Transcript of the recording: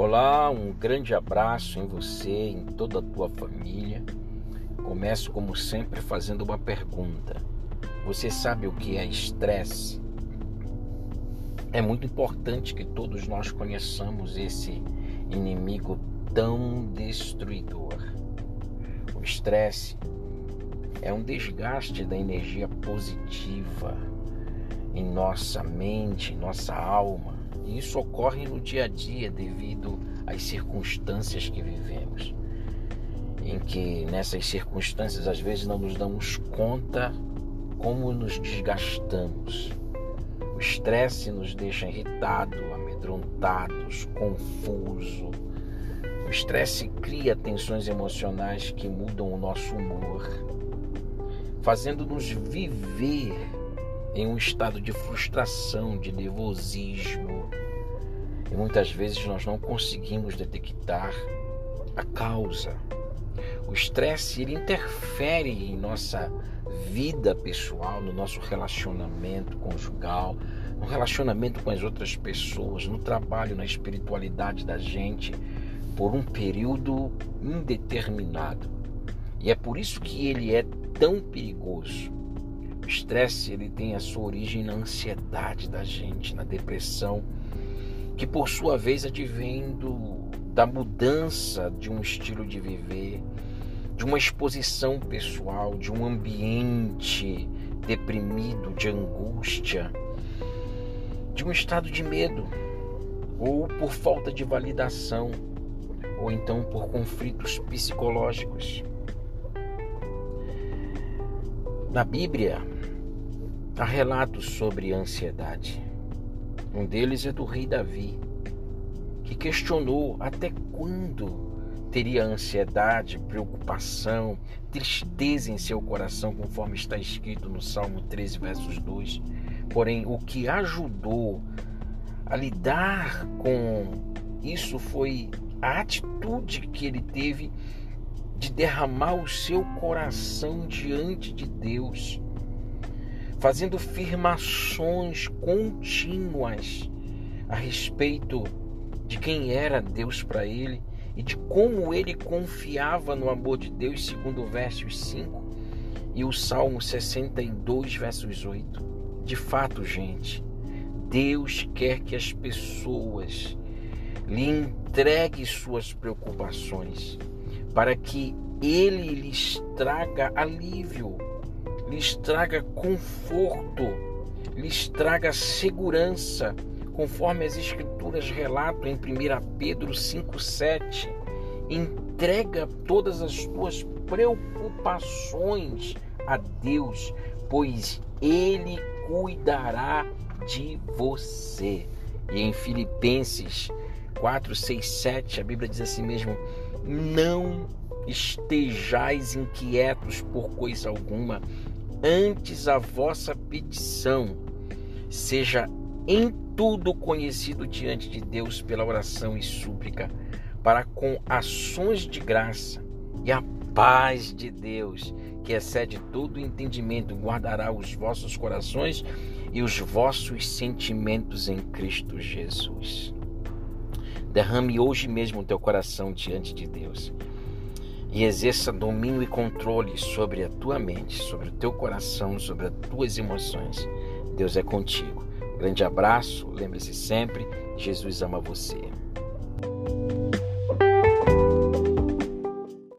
Olá, um grande abraço em você, em toda a tua família. Começo como sempre fazendo uma pergunta. Você sabe o que é estresse? É muito importante que todos nós conheçamos esse inimigo tão destruidor. O estresse é um desgaste da energia positiva em nossa mente, em nossa alma e isso ocorre no dia a dia devido às circunstâncias que vivemos. Em que nessas circunstâncias às vezes não nos damos conta como nos desgastamos. O estresse nos deixa irritado, amedrontados, confuso. O estresse cria tensões emocionais que mudam o nosso humor, fazendo-nos viver em um estado de frustração, de nervosismo. E muitas vezes nós não conseguimos detectar a causa. O estresse ele interfere em nossa vida pessoal, no nosso relacionamento conjugal, no relacionamento com as outras pessoas, no trabalho, na espiritualidade da gente, por um período indeterminado. E é por isso que ele é tão perigoso o estresse ele tem a sua origem na ansiedade da gente, na depressão, que por sua vez advém do, da mudança de um estilo de viver, de uma exposição pessoal, de um ambiente deprimido, de angústia, de um estado de medo, ou por falta de validação, ou então por conflitos psicológicos. Na Bíblia, Há relatos sobre ansiedade. Um deles é do rei Davi, que questionou até quando teria ansiedade, preocupação, tristeza em seu coração, conforme está escrito no Salmo 13, versos 2. Porém, o que ajudou a lidar com isso foi a atitude que ele teve de derramar o seu coração diante de Deus fazendo afirmações contínuas a respeito de quem era Deus para ele e de como ele confiava no amor de Deus, segundo o versos 5 e o Salmo 62, versos 8. De fato, gente, Deus quer que as pessoas lhe entreguem suas preocupações para que ele lhes traga alívio lhes traga conforto, lhes traga segurança, conforme as Escrituras relatam em 1 Pedro 5,7. Entrega todas as tuas preocupações a Deus, pois Ele cuidará de você. E em Filipenses 4, 6, 7, a Bíblia diz assim mesmo: Não estejais inquietos por coisa alguma, antes a vossa petição seja em tudo conhecido diante de Deus pela oração e súplica, para com ações de graça e a paz de Deus, que excede todo entendimento, guardará os vossos corações e os vossos sentimentos em Cristo Jesus. Derrame hoje mesmo o teu coração diante de Deus e exerça domínio e controle sobre a tua mente, sobre o teu coração, sobre as tuas emoções. Deus é contigo. Grande abraço, lembre-se sempre, Jesus ama você.